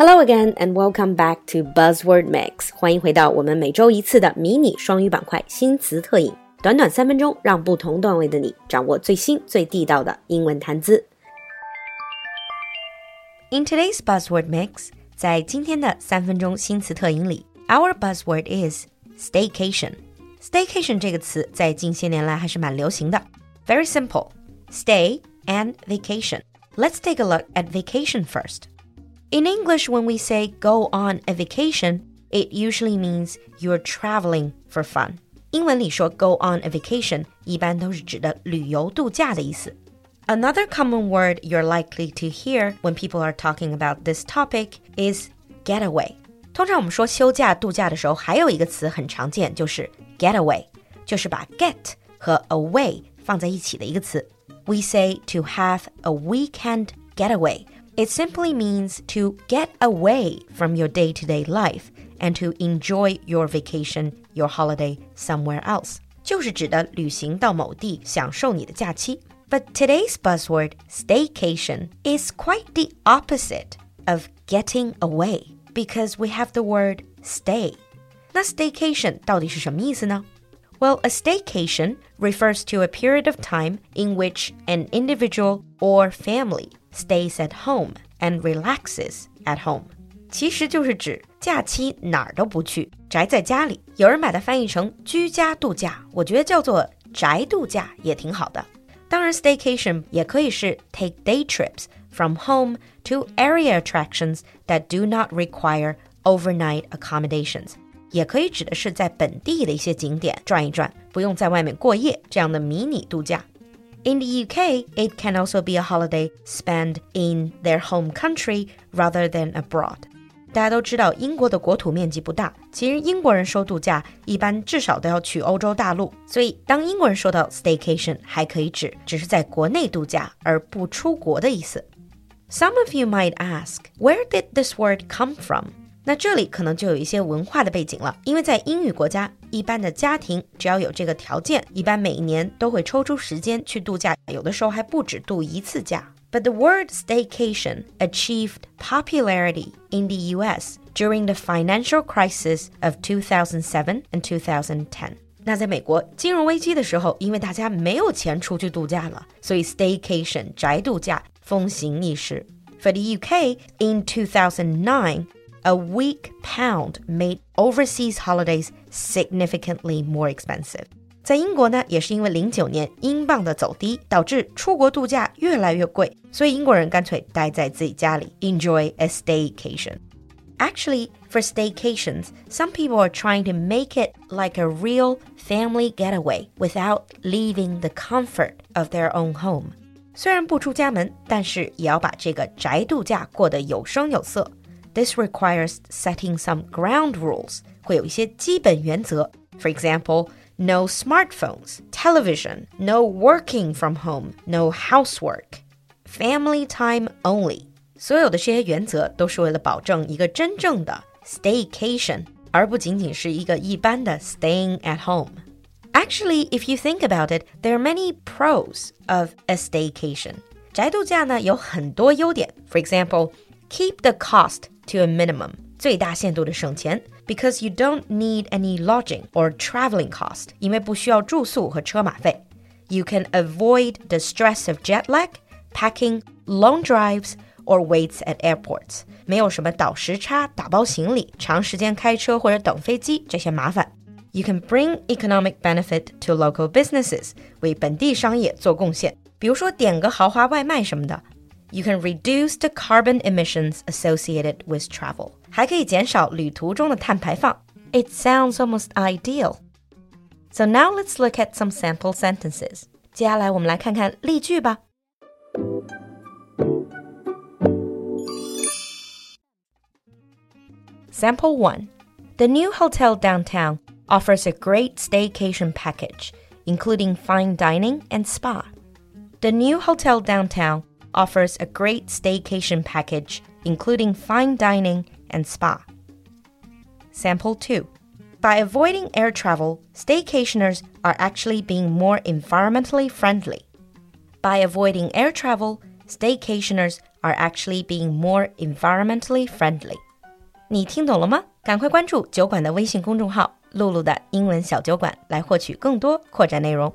Hello again and welcome back to Buzzword Mix。欢迎回到我们每周一次的迷你双语板块新词特饮，短短三分钟，让不同段位的你掌握最新最地道的英文谈资。In today's Buzzword Mix，在今天的三分钟新词特饮里，our buzzword is staycation。Staycation 这个词在近些年来还是蛮流行的。 Very simple, stay and vacation. Let's take a look at vacation first. In English, when we say go on a vacation, it usually means you're traveling for fun. 英文里说 go on a vacation 一般都是指的旅游度假的意思。Another common word you're likely to hear when people are talking about this topic is getaway. 通常我们说休假度假的时候，还有一个词很常见，就是 getaway，就是把 get 和 away 放在一起的一个词。We say to have a weekend getaway. It simply means to get away from your day to day life and to enjoy your vacation, your holiday somewhere else. 就是指的旅行到某地，享受你的假期。But today's buzzword, staycation, is quite the opposite of getting away because we have the word stay. 那 staycation 到底是什么意思呢 ？Well, a staycation refers to a period of time in which an individual or family stays at home and relaxes at home. 其实就是指假期哪儿都不去，宅在家里。有人把它翻译成居家度假，我觉得叫做宅度假也挺好的。当然，staycation 也可以是 take day trips from home to area attractions that do not require overnight accommodations， 也可以指的是在本地的一些景点转一转，不用在外面过夜这样的迷你度假。In the UK, it can also be a holiday spent in their home country rather than abroad. 大家都知道，英国的国土面积不大，其实英国人说度假一般至少都要去欧洲大陆，所以当英国人说到 staycation，还可以指只是在国内度假而不出国的意思。Some of you might ask, where did this word come from? 那这里可能就有一些文化的背景了，因为在英语国家，一般的家庭只要有这个条件，一般每一年都会抽出时间去度假，有的时候还不止度一次假。But the word staycation achieved popularity in the US during the financial crisis of 2007 and 2010. 那在美国金融危机的时候，因为大家没有钱出去度假了，所以 staycation 宅度假风行一时。For the UK, in 2009, a weak pound made overseas holidays significantly more expensive. 在英国呢，也是因为零九年英镑的走低，导致出国度假越来越贵，所以英国人干脆待在自己家里，enjoy a staycation. Actually, for staycations, some people are trying to make it like a real family getaway without leaving the comfort of their own home. 虽然不出家门，但是也要把这个宅度假过得有声有色。 This requires setting some ground rules，会有一些基本原则。For example, no smartphones, television, no working from home, no housework, family time only。所有的这些原则都是为了保证一个真正的 staycation，而不仅仅是一个一般的 staying at home。Actually, if you think about it, there are many pros of a staycation. 宅度假呢有很多优点。For example, keep the cost to a minimum. 最大限度的省钱，because you don't need any lodging or traveling cost，因为不需要住宿和车马费。You can avoid the stress of jet lag, packing, long drives, or waits at airports。没有什么倒时差、打包行李、长时间开车或者等飞机这些麻烦。You can bring economic benefit to local businesses，为本地商业做贡献。比如说点个豪华外卖什么的。 You can reduce the carbon emissions associated with travel，还可以减少旅途中的碳排放。It sounds almost ideal. So now let's look at some sample sentences. 接下来我们来看看例句吧。Sample 1. The new hotel downtown offers a great staycation package, including fine dining and spa. The new hotel downtown offers a great staycation package, including fine dining and spa. Sample 2. By avoiding air travel, staycationers are actually being more environmentally friendly. by avoiding air travel, staycationers are actually being more environmentally friendly. 你听懂了吗？赶快关注酒馆的微信公众号“露露的英文小酒馆”来获取更多扩展内容。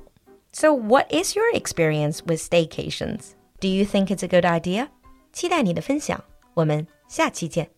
So, what is your experience with staycations? Do you think it's a good idea? 期待你的分享，我们下期见。